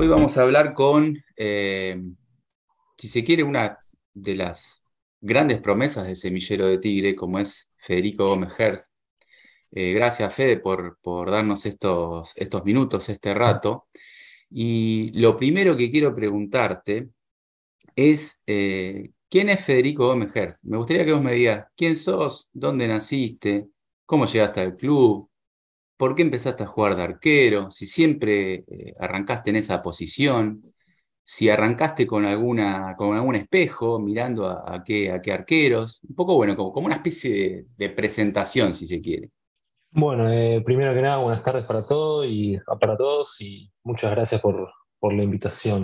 Hoy vamos a hablar con, eh, si se quiere, una de las grandes promesas de Semillero de Tigre, como es Federico Gómez Herz. Eh, gracias, Fede, por, por darnos estos, minutos, este rato. Y lo primero que quiero preguntarte es, eh, ¿quién es Federico Gómez Herz? Me gustaría que vos me digas, ¿quién sos? ¿Dónde naciste? ¿Cómo llegaste al club? ¿Por qué empezaste a jugar de arquero? Si siempre eh, arrancaste en esa posición, si arrancaste con, alguna, con algún espejo, mirando a, qué, a qué arqueros, un poco bueno, como, como una especie de, presentación, si se quiere. Bueno, eh, primero que nada, buenas tardes para todos y para todos y muchas gracias por, la invitación.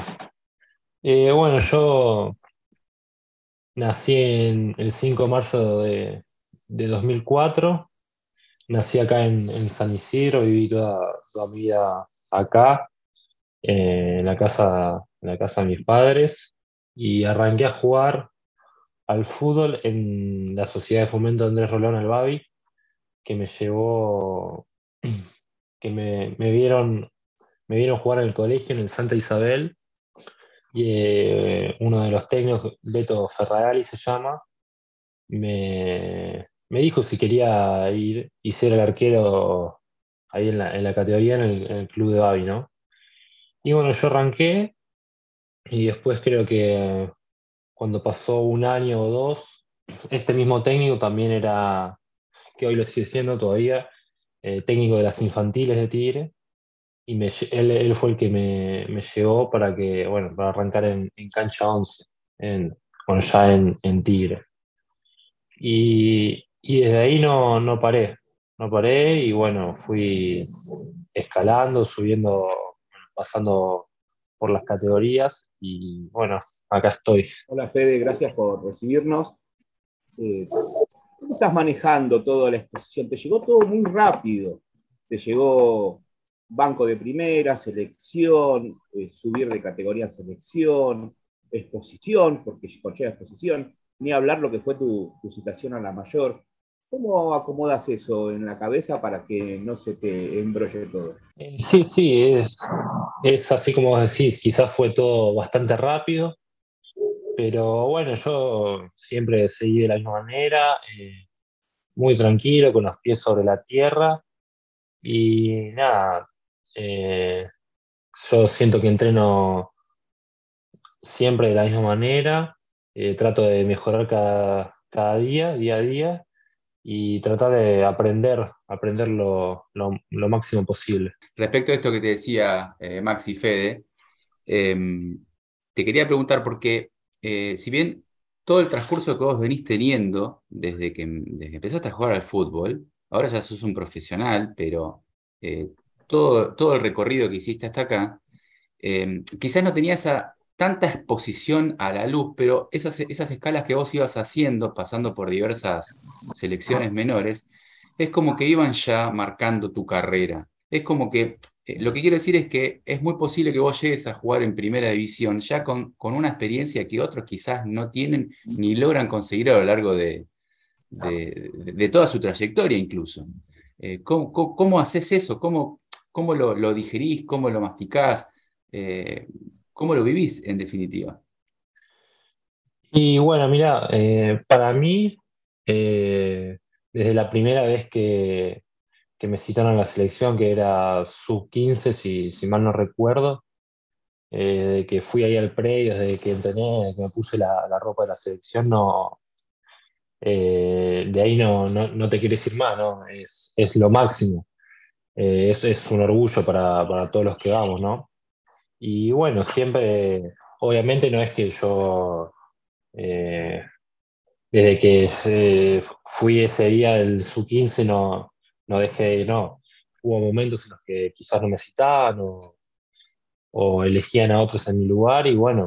Eh, bueno, yo nací el 5 de marzo de, 2004, nací acá en, San Isidro, viví toda, toda mi vida acá, eh, en la casa en la casa de mis padres y arranqué a jugar al fútbol en la Sociedad de Fomento Andrés Rolón Albavi, que me llevó, que me, vieron, me vieron jugar en el colegio, en el Santa Isabel, y eh, uno de los técnicos, Beto Ferrari se llama, me, dijo si quería ir y ser el arquero ahí en la, categoría en el, club de Bavi, ¿no? Y bueno, yo arranqué y después creo que cuando pasó un año o dos, este mismo técnico también era, que hoy lo sigue siendo todavía, eh, técnico de las infantiles de Tigre. Y él, fue el que me, llevó para que, bueno, para arrancar en, cancha 11, en, bueno, ya en, Tigre. Y, desde ahí no, no paré, no paré y bueno, fui escalando, subiendo, pasando por las categorías y bueno, acá estoy. Hola Fede, gracias por recibirnos. Eh, ¿Cómo estás manejando toda la exposición? Te llegó todo muy rápido. Te llegó banco de primera, selección, eh, subir de categoría a selección, exposición, porque conlleva exposición, ni hablar lo que fue tu, tu citación a la mayor. ¿Cómo acomodas eso en la cabeza para que no se te embrolle todo? Eh, sí, sí, es, es así como decís, quizás fue todo bastante rápido, pero bueno, yo siempre seguí de la misma manera, eh, muy tranquilo, con los pies sobre la tierra y nada, eh, yo siento que entreno siempre de la misma manera, trato de mejorar cada, cada día, día a día y tratar de aprender, aprender lo, máximo posible. Respecto a esto que te decía eh, Maxi Fede, em, te quería preguntar porque eh, si bien todo el transcurso que vos venís teniendo desde que, empezaste a jugar al fútbol, ahora ya sos un profesional, pero eh, todo, todo el recorrido que hiciste hasta acá, em, quizás no tenía esa tanta exposición a la luz, pero esas, escalas que vos ibas haciendo, pasando por diversas selecciones menores, es como que iban ya marcando tu carrera. Es como que, eh, lo que quiero decir es que es muy posible que vos llegues a jugar en primera división ya con, una experiencia que otros quizás no tienen ni logran conseguir a lo largo de, toda su trayectoria incluso. Eh, ¿cómo, haces eso? ¿Cómo, lo, digerís? ¿Cómo lo masticás? Eh, ¿Cómo lo vivís en definitiva? Y bueno, mira, eh, para mí, eh, desde la primera vez que, me citaron a la selección, que era sub-15, si, mal no recuerdo, eh, de que fui ahí al predio, desde que entrené, que me puse la, ropa de la selección, no, de ahí no, no, te quieres ir más, ¿no? Es, lo máximo. es, es un orgullo para, para todos los que vamos, ¿no? Y bueno, siempre, obviamente no es que yo, eh, desde que fui ese día del sub-15, no, no dejé, no. Hubo momentos en los que quizás no me citaban o, elegían a otros en mi lugar y bueno,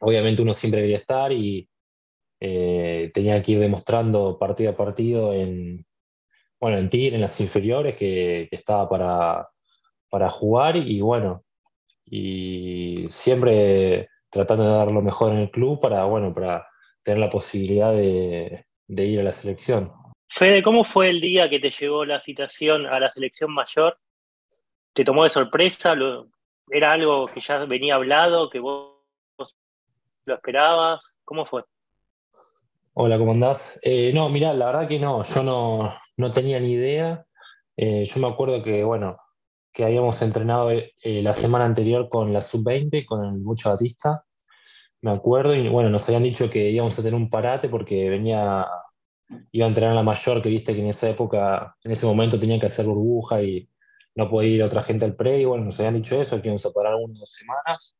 obviamente uno siempre quería estar y eh, tenía que ir demostrando partido a partido en, bueno, en Tigre, en las inferiores, que, que estaba para, para jugar y bueno, y siempre tratando de dar lo mejor en el club para, bueno, para tener la posibilidad de, ir a la selección. Fede, ¿cómo fue el día que te llegó la citación a la selección mayor? ¿Te tomó de sorpresa? ¿Era algo que ya venía hablado, que vos lo esperabas? ¿Cómo fue? Hola, ¿cómo andás? Eh, no, mirá, la verdad que no, yo no, no tenía ni idea. Eh, yo me acuerdo que, bueno, que habíamos entrenado eh, la semana anterior con la sub-20, con el Mucho Batista, me acuerdo, y bueno, nos habían dicho que íbamos a tener un parate porque venía, iba a entrenar la mayor, que viste que en esa época, en ese momento tenía que hacer burbuja y no podía ir otra gente al pre, y bueno, nos habían dicho eso, que íbamos a parar unas semanas.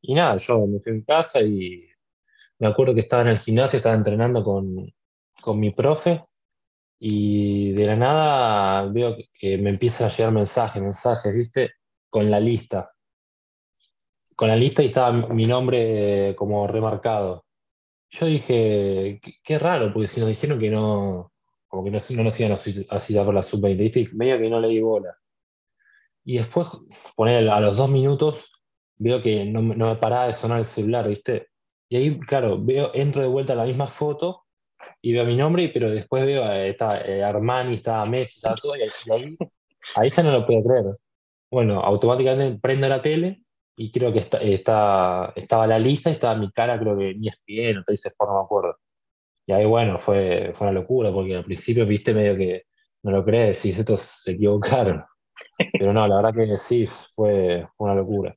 Y nada, yo me fui mi casa y me acuerdo que estaba en el gimnasio, estaba entrenando con, con mi profe, y de la nada veo que me empiezan a llegar mensajes, mensajes, ¿viste? Con la lista. Con la lista y estaba mi nombre como remarcado. Yo dije, qué, raro, porque si nos dijeron que no, como que no, no nos iban a citar por la sub-20, ¿viste? medio que no le di bola. Y después, poner a los dos minutos, veo que no, no, me paraba de sonar el celular, ¿viste? Y ahí, claro, veo, entro de vuelta a la misma foto y veo mi nombre, pero después veo, eh, está eh, Armani, está Messi, está todo, y ahí, ahí ya no lo puedo creer. Bueno, automáticamente prendo la tele y creo que está, está, estaba la lista y estaba mi cara, creo que ni no te dices por no me acuerdo. Y ahí, bueno, fue, fue una locura, porque al principio viste medio que no lo crees, si estos se equivocaron. Pero no, la verdad que sí, fue, fue una locura.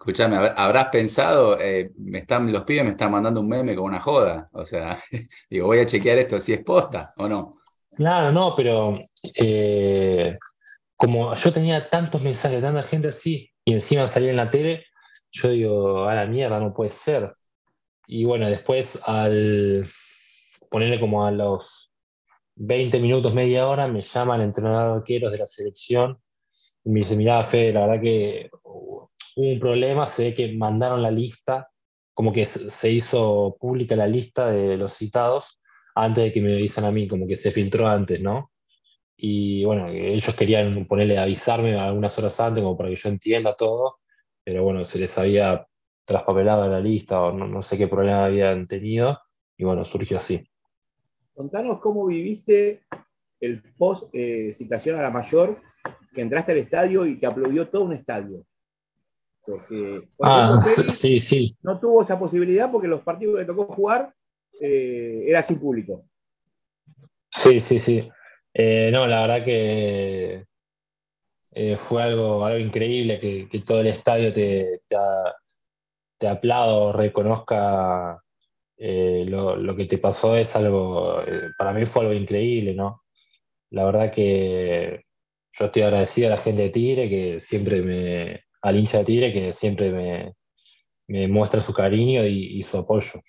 Escuchame, habrás pensado, eh, me están, los pibes me están mandando un meme con una joda. O sea, digo, voy a chequear esto si es posta o no. Claro, no, pero eh, como yo tenía tantos mensajes, tanta gente así, y encima salía en la tele, yo digo, a la mierda, no puede ser. Y bueno, después al ponerle como a los 20 minutos, media hora, me llama el entrenador arqueros de la selección y me dice, mirá, Fede, la verdad que hubo un problema, se ve que mandaron la lista, como que se hizo pública la lista de los citados antes de que me avisen a mí, como que se filtró antes, ¿no? Y bueno, ellos querían ponerle avisarme algunas horas antes, como para que yo entienda todo, pero bueno, se les había traspapelado la lista o no, sé qué problema habían tenido, y bueno, surgió así. Contanos cómo viviste el post eh, citación a la mayor, que entraste al estadio y te aplaudió todo un estadio. Porque ah, sí, sí. no tuvo esa posibilidad porque los partidos que le tocó jugar eh, era sin público. Sí, sí, sí. Eh, no, la verdad que eh, fue algo, algo increíble que, todo el estadio te, te, aplaudo, reconozca lo, lo, que te pasó, es algo, para mí fue algo increíble, ¿no? La verdad que yo estoy agradecido a la gente de Tigre que siempre me, al hincha de Tigre que siempre me, muestra su cariño y, su apoyo.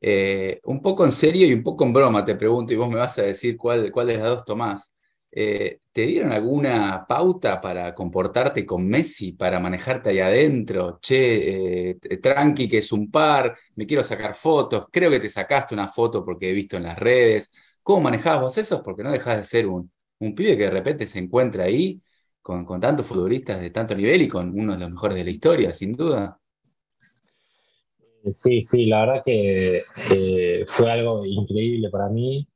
Eh, un poco en serio y un poco en broma te pregunto, y vos me vas a decir cuál, cuál de las dos tomás. Eh, ¿Te dieron alguna pauta para comportarte con Messi, para manejarte ahí adentro? Che, eh, tranqui, que es un par, me quiero sacar fotos, creo que te sacaste una foto porque he visto en las redes. ¿Cómo manejabas vos eso? Porque no dejas de ser un, un pibe que de repente se encuentra ahí con, tantos futbolistas de tanto nivel y con uno de los mejores de la historia, sin duda. Sí, sí, la verdad que eh, fue algo increíble para mí.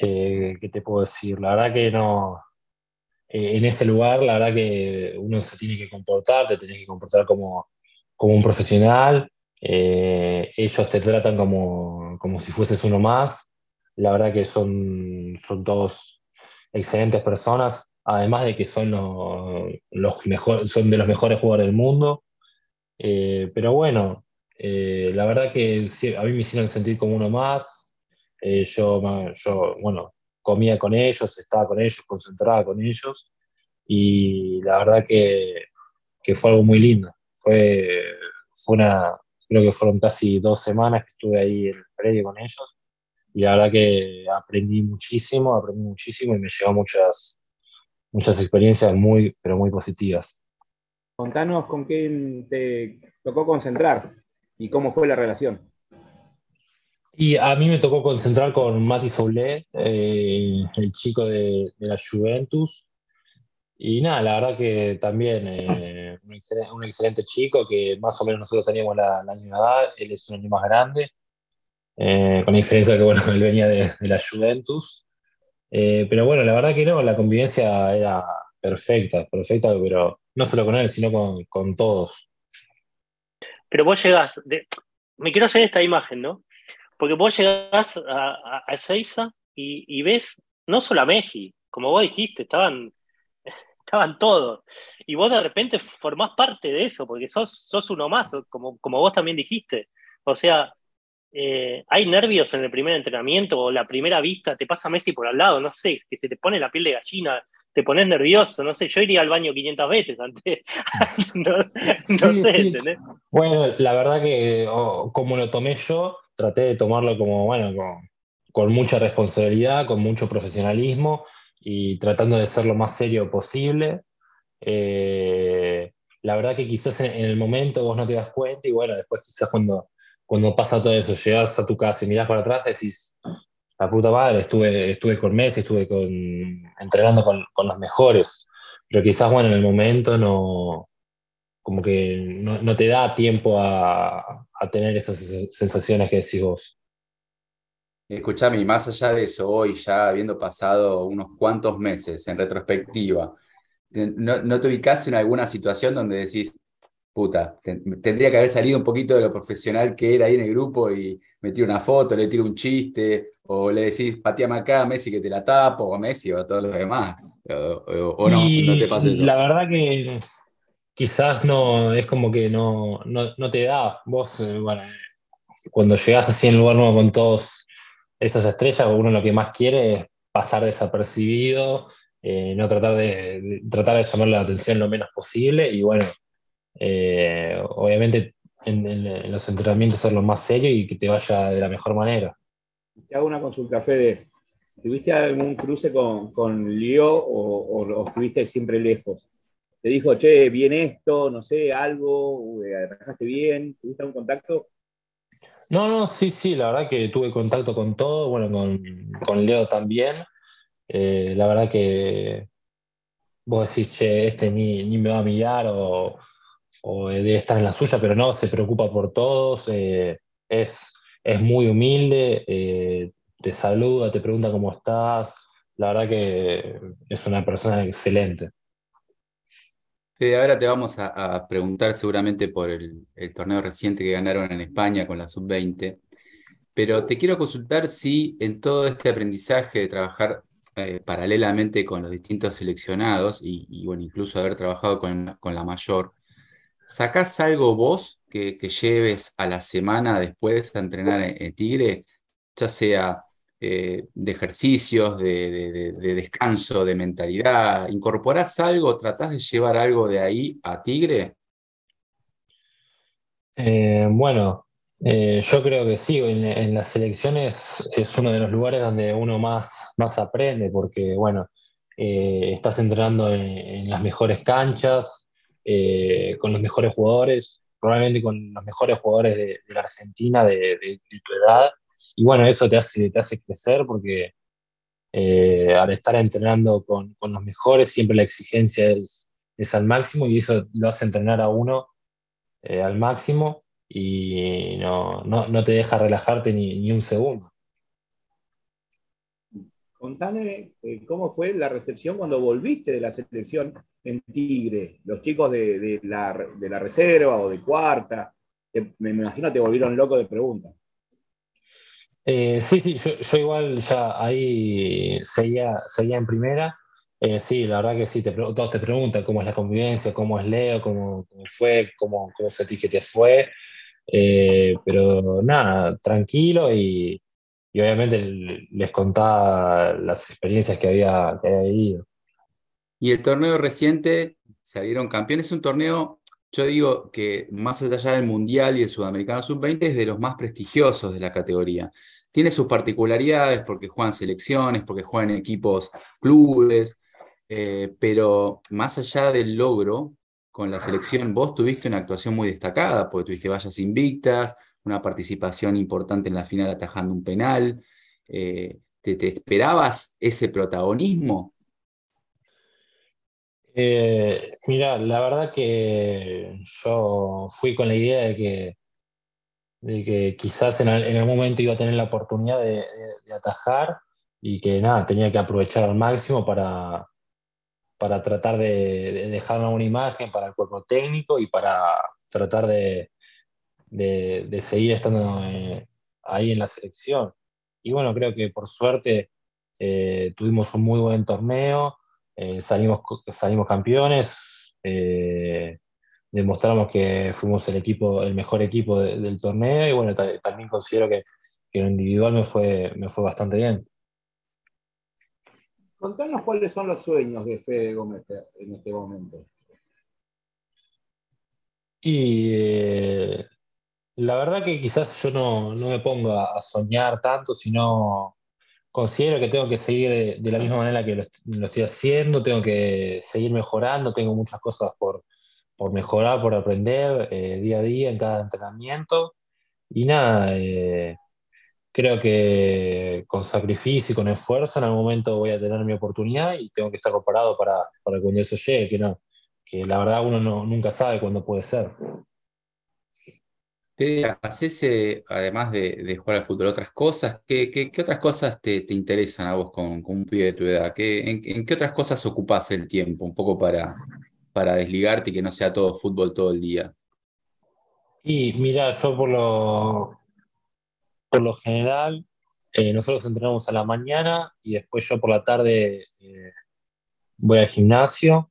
Eh, ¿Qué te puedo decir? La verdad que no. Eh, en ese lugar, la verdad que uno se tiene que comportar, te tienes que comportar como, como un profesional. ellos te tratan como, como si fueses uno más. La verdad que son, son todos excelentes personas además de que son los, mejores, son de los mejores jugadores del mundo. Eh, pero bueno, eh, la verdad que a mí me hicieron sentir como uno más. Eh, yo, yo, bueno, comía con ellos, estaba con ellos, concentraba con ellos. Y la verdad que, que fue algo muy lindo. Fue, fue una, creo que fueron casi dos semanas que estuve ahí en el predio con ellos. Y la verdad que aprendí muchísimo, aprendí muchísimo y me llevó muchas, muchas experiencias muy, pero muy positivas. Contanos con quién te tocó concentrar y cómo fue la relación. Y a mí me tocó concentrar con Mati Soule, eh, el chico de, la Juventus. Y nada, la verdad que también eh, un, excelente, chico que más o menos nosotros teníamos la, misma edad, él es un año más grande, eh, con la diferencia que bueno, él venía de, de la Juventus. Eh, pero bueno, la verdad que no, la convivencia era, perfecta, perfecta, pero no solo con él, sino con, con todos. Pero vos llegás, de, me quiero hacer esta imagen, ¿no? Porque vos llegás a, a, Seiza y, y, ves no solo a Messi, como vos dijiste, estaban, estaban todos. Y vos de repente formás parte de eso, porque sos, sos uno más, como, como vos también dijiste. O sea, eh, hay nervios en el primer entrenamiento o la primera vista, te pasa Messi por al lado, no sé, que se te pone la piel de gallina, te pones nervioso, no sé, yo iría al baño 500 veces antes, no, no Sí, sé, sí. Bueno, la verdad que oh, como lo tomé yo, traté de tomarlo como, bueno, con, con mucha responsabilidad, con mucho profesionalismo y tratando de ser lo más serio posible. Eh, la verdad que quizás en, en el momento vos no te das cuenta y bueno, después quizás cuando, cuando pasa todo eso, llegas a tu casa y mirás para atrás decís, la puta madre, estuve, estuve con Messi, estuve con, entrenando con, con los mejores, pero quizás, bueno, en el momento no, como que no, te da tiempo a, a tener esas sensaciones que decís vos. Escuchame, y más allá de eso, hoy ya habiendo pasado unos cuantos meses en retrospectiva, ¿no, no te ubicás en alguna situación donde decís, puta, ten- tendría que haber salido un poquito de lo profesional que era ahí en el grupo y me tiro una foto, le tiro un chiste, o le decís, pateame acá, Messi, que te la tapo, o a Messi, o a todos los demás, o, o- o no, no te pasa eso. la verdad que quizás no, es como que no, no, no te da. Vos, eh, bueno, cuando llegás así en lugar nuevo con todos esas estrellas, uno lo que más quiere es pasar desapercibido, eh, no tratar de, de- tratar de llamar la atención lo menos posible y bueno, eh, obviamente en, en- en los entrenamientos ser lo más serio y que te vaya de la mejor manera. Te hago una consulta, Fede. ¿Tuviste algún cruce con, con Leo o, o, o estuviste siempre lejos? Te dijo, che, bien esto, no sé, algo, arrancaste bien, ¿tuviste algún contacto? No, no, sí, sí, la verdad que tuve contacto con todo, bueno, con, con Leo también. Eh, la verdad que vos decís, che, este ni, ni me va a mirar o, o debe estar en la suya, pero no, se preocupa por todos, eh, es, es muy humilde, eh, te saluda, te pregunta cómo estás. La verdad que es una persona excelente. Fede, ahora te vamos a, preguntar seguramente por el, el torneo reciente que ganaron en España con la Sub-20, pero te quiero consultar si en todo este aprendizaje de trabajar eh, paralelamente con los distintos seleccionados y, y, bueno, incluso haber trabajado con, con la mayor, ¿sacás algo vos que, lleves a la semana después a entrenar en, Tigre, ya sea eh, de ejercicios, de, de, de, de, descanso, de mentalidad? ¿Incorporás algo, tratás de llevar algo de ahí a Tigre? Eh, bueno, eh, yo creo que sí, en, las selecciones es uno de los lugares donde uno más, más aprende, porque bueno, estás entrenando en, en, las mejores canchas, eh, con los mejores jugadores, probablemente con los mejores jugadores de, la Argentina de, tu edad, y bueno, eso te hace, te hace crecer porque eh, al estar entrenando con, con, los mejores, siempre la exigencia es, es, al máximo y eso lo hace entrenar a uno eh, al máximo y no, no, no, te deja relajarte ni, ni un segundo. Contame eh, cómo fue la recepción cuando volviste de la selección en Tigre. Los chicos de, la, reserva o de cuarta, me imagino te volvieron locos de preguntas. Eh, sí, sí, yo, igual ya ahí seguía, seguía en primera. Eh, sí, la verdad que sí, todos te preguntan cómo es la convivencia, cómo es Leo, cómo, fue, cómo, cómo sentís que te fue. Pero nada, tranquilo y, y, obviamente les contaba las experiencias que había, que había vivido. Y el torneo reciente salieron campeones, es un torneo, yo digo que más allá del Mundial y el Sudamericano Sub-20 es de los más prestigiosos de la categoría. Tiene sus particularidades porque juegan selecciones, porque juegan equipos clubes, eh, pero más allá del logro con la selección, vos tuviste una actuación muy destacada, porque tuviste vallas invictas, una participación importante en la final atajando un penal. Eh, ¿te, ¿te, esperabas ese protagonismo? Eh, mira, la verdad que yo fui con la idea de que, de que quizás en, algún momento iba a tener la oportunidad de, de, de atajar y que nada, tenía que aprovechar al máximo para, para tratar de, dejar una imagen para el cuerpo técnico y para tratar de, de seguir estando eh, ahí en la selección. Y bueno, creo que por suerte eh, tuvimos un muy buen torneo, eh, salimos, salimos campeones, demostramos que fuimos el equipo, el mejor equipo del torneo y bueno, también considero que, que lo individual me fue, me fue bastante bien. Contanos cuáles son los sueños de Fede Gómez en este momento. Y eh, la verdad que quizás yo no, me pongo a, soñar tanto, sino considero que tengo que seguir de, la misma manera que lo, estoy haciendo, tengo que seguir mejorando, tengo muchas cosas por, mejorar, por aprender eh, día a día en cada entrenamiento. Y nada, eh, creo que con sacrificio y con esfuerzo en algún momento voy a tener mi oportunidad y tengo que estar preparado para, para cuando eso llegue, que, no, que la verdad uno no, nunca sabe cuándo puede ser. ¿Haces, además de, jugar al fútbol, otras cosas? ¿Qué, qué, otras cosas te, te, interesan a vos con, un pibe de tu edad? ¿Qué, en, qué otras cosas ocupás el tiempo? Un poco para, para desligarte y que no sea todo fútbol todo el día. Y mira, yo por lo, por lo general, eh, nosotros entrenamos a la mañana y después yo por la tarde eh, voy al gimnasio.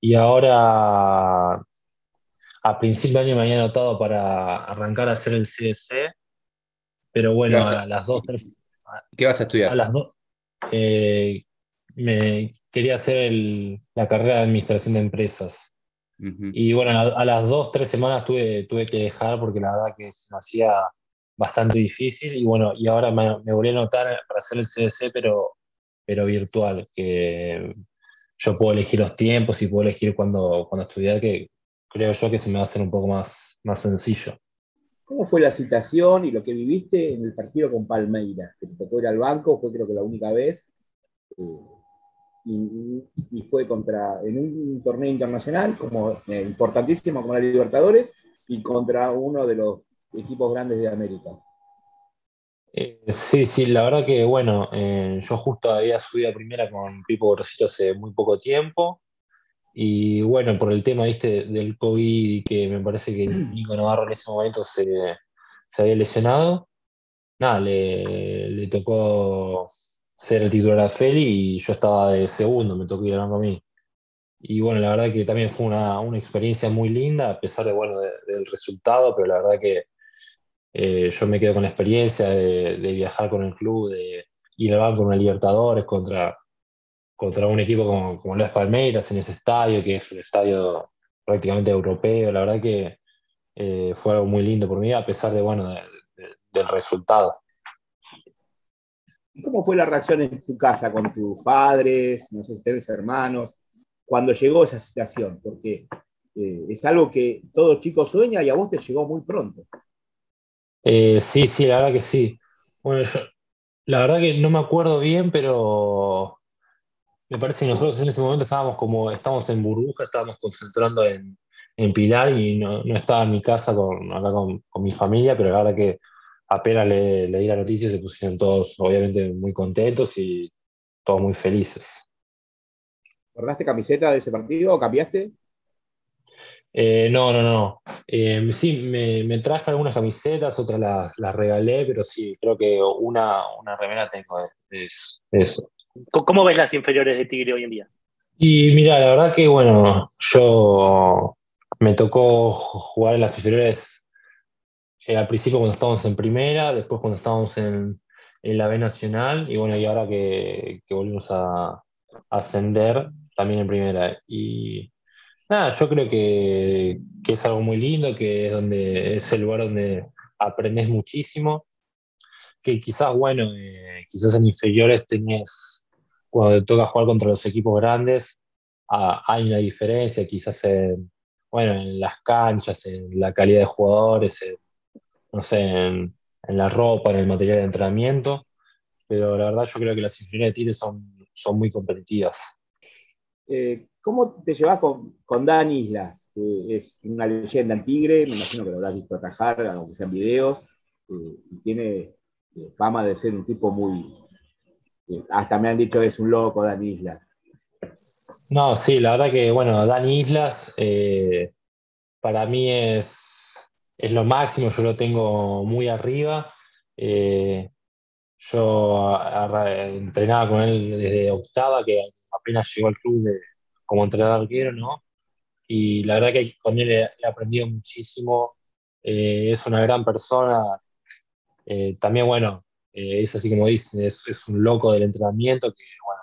Y ahora, a principio de año me había anotado para arrancar a hacer el CSC, pero bueno, a, las 2, 3. ¿Qué vas a estudiar? A las 2. Eh, me quería hacer la carrera de administración de empresas. Y bueno, a, las dos, tres semanas tuve, tuve que dejar porque la verdad que se me hacía bastante difícil y bueno, y ahora me, me volví a anotar para hacer el CDC, pero, pero virtual, que yo puedo elegir los tiempos y puedo elegir cuándo, cuando estudiar, que creo yo que se me va a hacer un poco más, más sencillo. ¿Cómo fue la citación y lo que viviste en el partido con Palmeiras? Que te tocó ir al banco, fue creo que la única vez, eh, y, fue contra, en un torneo internacional como, eh, importantísimo como la Libertadores, y contra uno de los equipos grandes de América. Eh, sí, sí, la verdad que bueno, eh, yo justo había subido a primera con Pipo Grosito hace muy poco tiempo. Y bueno, por el tema ¿viste, del COVID, que me parece que Nico Navarro en ese momento se, había lesionado, nada, le, tocó ser el titular a Feli y yo estaba de segundo, me tocó ir a mí. Y bueno, la verdad que también fue una, experiencia muy linda, a pesar de, bueno, del resultado, pero la verdad que eh, yo me quedo con la experiencia de, viajar con el club, de ir al banco con el Libertadores contra, contra un equipo como, como Las Palmeiras en ese estadio, que es un estadio prácticamente europeo. La verdad que eh, fue algo muy lindo por mí, a pesar de, bueno, del resultado. ¿Cómo fue la reacción en tu casa con tus padres, no sé si tenés hermanos, cuando llegó esa situación? Porque eh, es algo que todo chico sueña y a vos te llegó muy pronto. Eh, sí, sí, la verdad que sí. Bueno, yo, la verdad que no me acuerdo bien, pero me parece que nosotros en ese momento estábamos como, estábamos en burbuja, estábamos concentrando en, Pilar y no, estaba en mi casa con, acá con, mi familia, pero la verdad que apenas le, di la noticia se pusieron todos obviamente muy contentos y todos muy felices. ¿Guardaste camiseta de ese partido o cambiaste? Eh, no, no, no. Eh, sí, me, traje algunas camisetas, otras las, regalé, pero sí, creo que una, una remera tengo de, eso. ¿Cómo ves las inferiores de Tigre hoy en día? Y mira, la verdad que, bueno, yo me tocó jugar en las inferiores eh, al principio cuando estábamos en primera, después cuando estábamos en, la B Nacional, y bueno, y ahora que, volvimos a ascender también en primera. Y Nada, yo creo que, es algo muy lindo, que es donde es el lugar donde aprendes muchísimo, que quizás, bueno, eh, quizás en inferiores tenés, cuando te toca jugar contra los equipos grandes, hay una diferencia, quizás en, bueno, en las canchas, en la calidad de jugadores, no sé, en, la ropa, en el material de entrenamiento, pero la verdad yo creo que las inferiores de Tigre son, son muy competitivas. Eh, ¿Cómo te llevas con, con Dan Islas? Que es una leyenda en Tigre, me imagino que lo habrás visto atajar, aunque sean videos, eh, y tiene eh, fama de ser un tipo muy. hasta me han dicho que es un loco, Dan Islas. No, sí, la verdad que, bueno, Dani Islas eh, para mí es, es lo máximo, yo lo tengo muy arriba. Eh, yo entrenaba con él desde octava, que apenas llegó al club como entrenador arquero, ¿no? Y la verdad que con él he, aprendido muchísimo. Eh, es una gran persona. También, bueno, es así como dicen, es, es, un loco del entrenamiento que, bueno,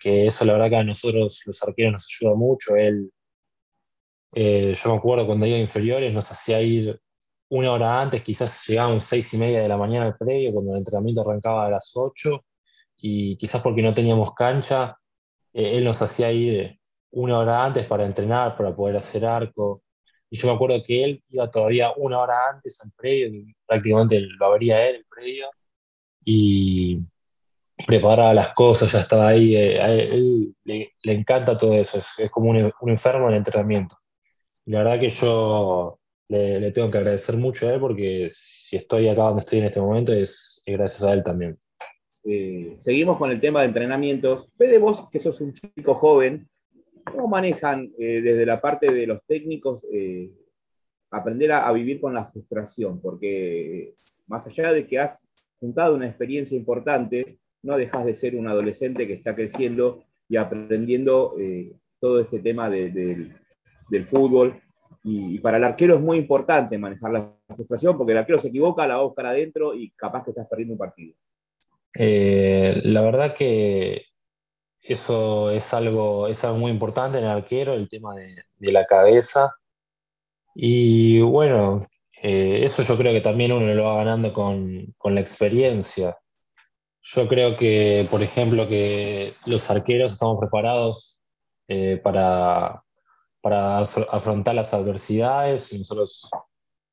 que eso la verdad que a nosotros los arqueros nos ayuda mucho. Él, eh, yo me acuerdo cuando iba a inferiores, nos hacía ir una hora antes, quizás llegábamos seis y media de la mañana al predio, cuando el entrenamiento arrancaba a las ocho, y quizás porque no teníamos cancha, eh, él nos hacía ir una hora antes para entrenar, para poder hacer arco. Y yo me acuerdo que él iba todavía una hora antes al predio, prácticamente lo abría él el predio, y, preparaba las cosas, ya estaba ahí. Eh, a él, le, encanta todo eso, es, como un, enfermo en el entrenamiento. Y la verdad que yo le, tengo que agradecer mucho a él porque si estoy acá donde estoy en este momento es, gracias a él también. Eh, seguimos con el tema de entrenamientos. Fede, vos que sos un chico joven, ¿cómo manejan eh, desde la parte de los técnicos aprender a, vivir con la frustración? Porque más allá de que has juntado una experiencia importante, no dejas de ser un adolescente que está creciendo y aprendiendo eh, todo este tema del fútbol. Y, para el arquero es muy importante manejar la frustración porque el arquero se equivoca, la va a buscar adentro y capaz que estás perdiendo un partido. Eh, la verdad que eso es algo, es algo muy importante en el arquero, el tema de, la cabeza. Y bueno, eh, eso yo creo que también uno lo va ganando con, la experiencia. Yo creo que, por ejemplo, que los arqueros estamos preparados eh, para, afrontar las adversidades nosotros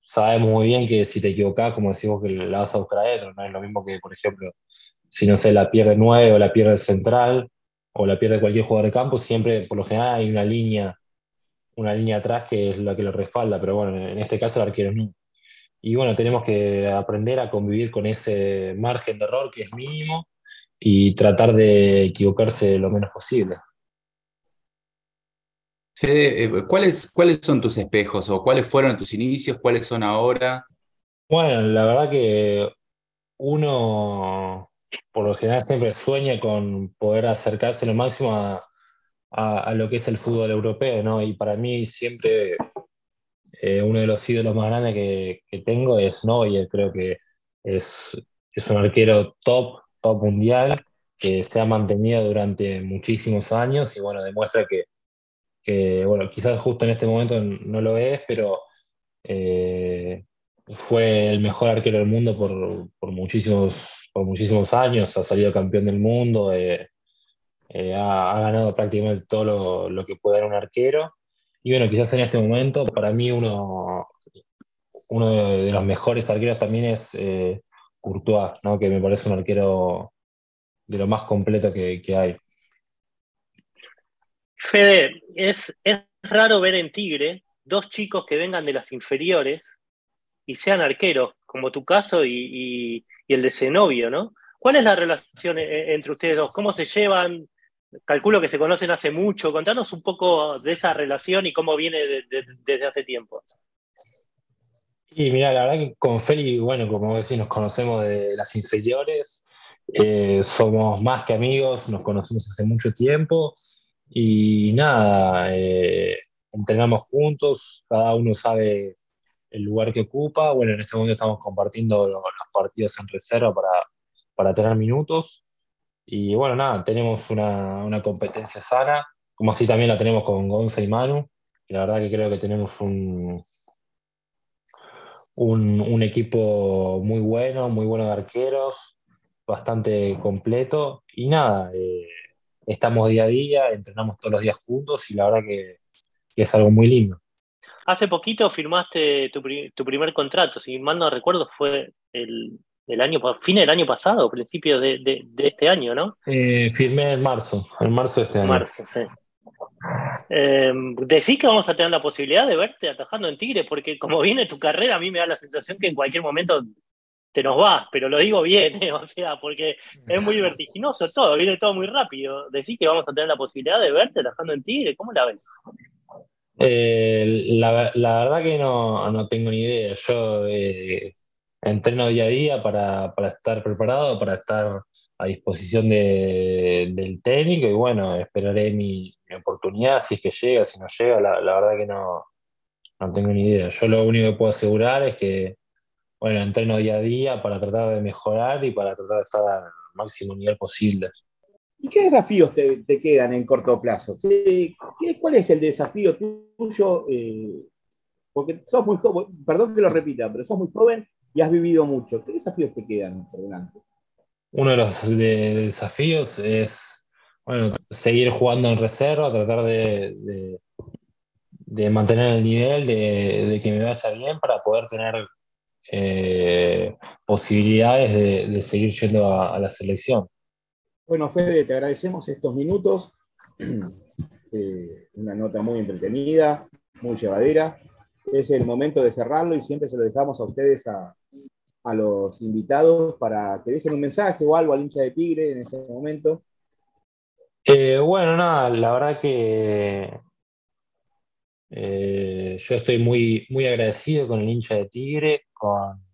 sabemos muy bien que si te equivocás, como decimos que la vas a buscar adentro, no es lo mismo que, por ejemplo, si no sé, la pierde 9 o la pierde central o la pierde cualquier jugador de campo, siempre, por lo general, hay una línea, una línea atrás que es la que lo respalda, pero bueno, en este caso el arquero no. Y bueno, tenemos que aprender a convivir con ese margen de error que es mínimo y tratar de equivocarse lo menos posible. Fede, eh, ¿cuáles, ¿cuáles son tus espejos o cuáles fueron tus inicios? ¿Cuáles son ahora? Bueno, la verdad que uno por lo general siempre sueña con poder acercarse lo máximo a, a lo que es el fútbol europeo, ¿no? Y para mí siempre eh, uno de los ídolos más grandes que, tengo es Neuer, creo que es, es, un arquero top, top mundial, que se ha mantenido durante muchísimos años y bueno, demuestra que, bueno, quizás justo en este momento no lo es, pero eh, fue el mejor arquero del mundo por, muchísimos, por muchísimos años, ha salido campeón del mundo, eh, ha, ganado prácticamente todo lo, lo que puede dar un arquero. Y bueno, quizás en este momento, para mí uno, uno de los mejores arqueros también es eh, Courtois, ¿no? que me parece un arquero de lo más completo que, hay. Fede, es, es raro ver en Tigre dos chicos que vengan de las inferiores y sean arqueros, como tu caso y, el de Zenobio, ¿no? ¿Cuál es la relación eh, entre ustedes dos? ¿Cómo se llevan? calculo que se conocen hace mucho. Contanos un poco de esa relación y cómo viene desde hace tiempo. Y mira, la verdad que con Feli, bueno, como decís, nos conocemos de las inferiores, eh, somos más que amigos, nos conocemos hace mucho tiempo y nada, eh, entrenamos juntos, cada uno sabe el lugar que ocupa. Bueno, en este momento estamos compartiendo los, partidos en reserva para, para tener minutos. Y bueno, nada, tenemos una, competencia sana, como así también la tenemos con Gonza y Manu. Y la verdad que creo que tenemos un, un, equipo muy bueno, muy bueno de arqueros, bastante completo. Y nada, eh, estamos día a día, entrenamos todos los días juntos y la verdad que, es algo muy lindo. Hace poquito firmaste tu, tu, primer contrato, si mal no recuerdo, fue el el año, fin del año pasado, principio de, de, este año, ¿no? Eh, firmé en marzo, en marzo de este año. Marzo, sí. Eh, decís que vamos a tener la posibilidad de verte atajando en Tigre, porque como viene tu carrera, a mí me da la sensación que en cualquier momento te nos va, pero lo digo bien, ¿eh? o sea, porque es muy vertiginoso todo, viene todo muy rápido. Decís que vamos a tener la posibilidad de verte trabajando en Tigre, ¿cómo la ves? Eh, la, verdad que no, tengo ni idea. Yo eh, entreno día a día para, estar preparado, para estar a disposición del técnico y bueno, esperaré mi, oportunidad, si es que llega, si no llega, la, la verdad que no, no tengo ni idea. Yo lo único que puedo asegurar es que bueno, entreno día a día para tratar de mejorar y para tratar de estar al máximo nivel posible. ¿Y qué desafíos te, quedan en corto plazo? ¿Qué, cuál es el desafío tuyo? Eh, porque sos muy joven, perdón que lo repita, pero sos muy joven y has vivido mucho. ¿Qué desafíos te quedan por delante? Uno de los desafíos es bueno, seguir jugando en reserva, tratar de, de, mantener el nivel, de, de, que me vaya bien para poder tener eh, posibilidades de, seguir yendo a, la selección. Bueno, Fede, te agradecemos estos minutos. Eh, una nota muy entretenida, muy llevadera. Es el momento de cerrarlo y siempre se lo dejamos a ustedes, a, los invitados, para que dejen un mensaje o algo al hincha de Tigre en este momento. Eh, bueno, nada, la verdad que yo estoy muy, muy agradecido con el hincha de Tigre, con,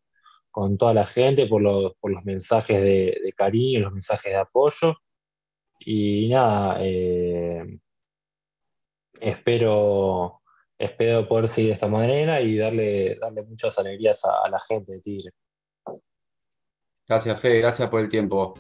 toda la gente por los, mensajes de, cariño, los mensajes de apoyo. Y nada, eh, espero, espero poder seguir de esta manera y darle, darle muchas alegrías a, a la gente de Tigre. Gracias, Fede, gracias por el tiempo.